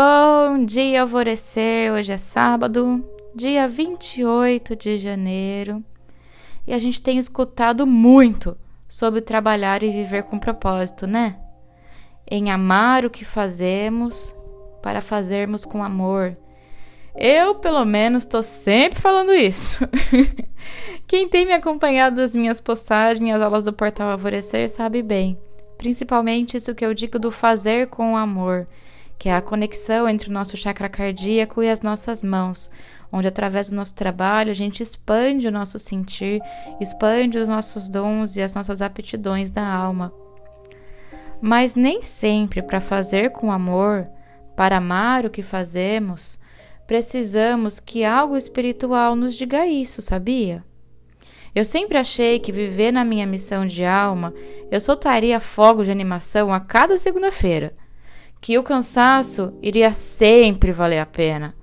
Bom dia, alvorecer. Hoje é sábado, dia 28 de janeiro, e a gente tem escutado muito sobre trabalhar e viver com propósito, né? Em amar o que fazemos para fazermos com amor. Eu, pelo menos, estou sempre falando isso. Quem tem me acompanhado das minhas postagens, as aulas do Portal Alvorecer, sabe bem. Principalmente isso que eu digo do fazer com amor, que é a conexão entre o nosso chakra cardíaco e as nossas mãos, onde através do nosso trabalho a gente expande o nosso sentir, expande os nossos dons e as nossas aptidões da alma. Mas nem sempre para fazer com amor, para amar o que fazemos, precisamos que algo espiritual nos diga isso, sabia? Eu sempre achei que viver na minha missão de alma, eu soltaria fogos de animação a cada segunda-feira, que o cansaço iria sempre valer a pena,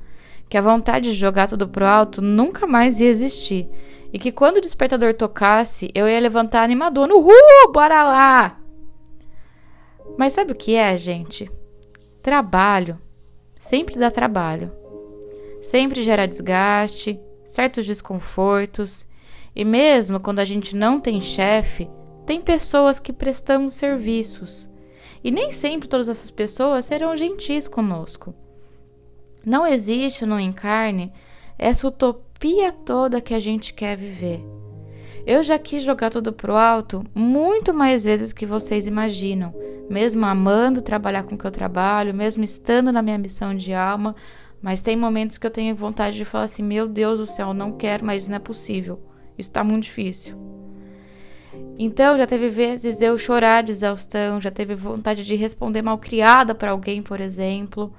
que a vontade de jogar tudo pro alto nunca mais ia existir, e que quando o despertador tocasse, eu ia levantar animador no Uhul, bora lá! Mas sabe o que é, gente? Trabalho sempre dá trabalho. Sempre gera desgaste, certos desconfortos e mesmo quando a gente não tem chefe, tem pessoas que prestamos serviços. E nem sempre todas essas pessoas serão gentis conosco. Não existe no encarne essa utopia toda que a gente quer viver. Eu já quis jogar tudo pro alto muito mais vezes que vocês imaginam, mesmo amando trabalhar com o que eu trabalho, mesmo estando na minha missão de alma, mas tem momentos que eu tenho vontade de falar assim: meu Deus do céu, não quero, mas não é possível. Isso está muito difícil. Então, já teve vezes eu chorar de exaustão, já teve vontade de responder mal criada para alguém, por exemplo.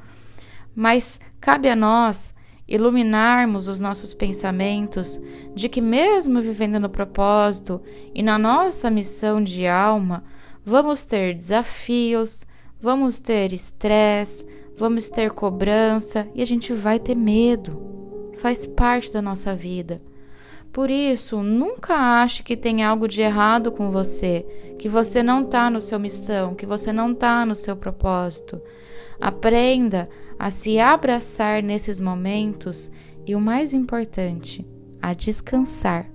Mas cabe a nós iluminarmos os nossos pensamentos de que, mesmo vivendo no propósito e na nossa missão de alma, vamos ter desafios, vamos ter estresse, vamos ter cobrança e a gente vai ter medo. Faz parte da nossa vida. Por isso, nunca ache que tem algo de errado com você, que você não está no seu missão, que você não está no seu propósito. Aprenda a se abraçar nesses momentos e o mais importante, a descansar.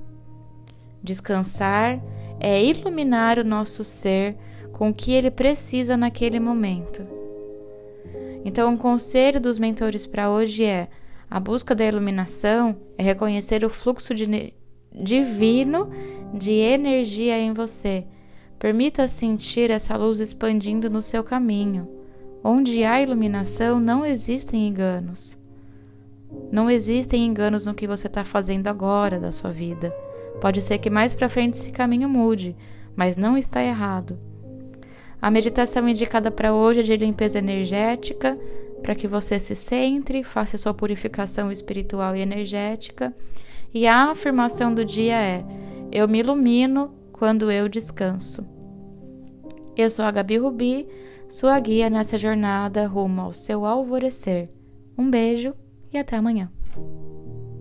Descansar é iluminar o nosso ser com o que ele precisa naquele momento. Então, o conselho dos mentores para hoje é: a busca da iluminação é reconhecer o fluxo de divino de energia em você. Permita sentir essa luz expandindo no seu caminho. Onde há iluminação, não existem enganos. Não existem enganos no que você está fazendo agora da sua vida. Pode ser que mais para frente esse caminho mude, mas não está errado. A meditação indicada para hoje é de limpeza energética, para que você se centre, faça sua purificação espiritual e energética. E a afirmação do dia é: Eu me ilumino quando eu descanso. Eu sou a Gabi Rubi, sua guia nessa jornada rumo ao seu alvorecer. Um beijo e até amanhã.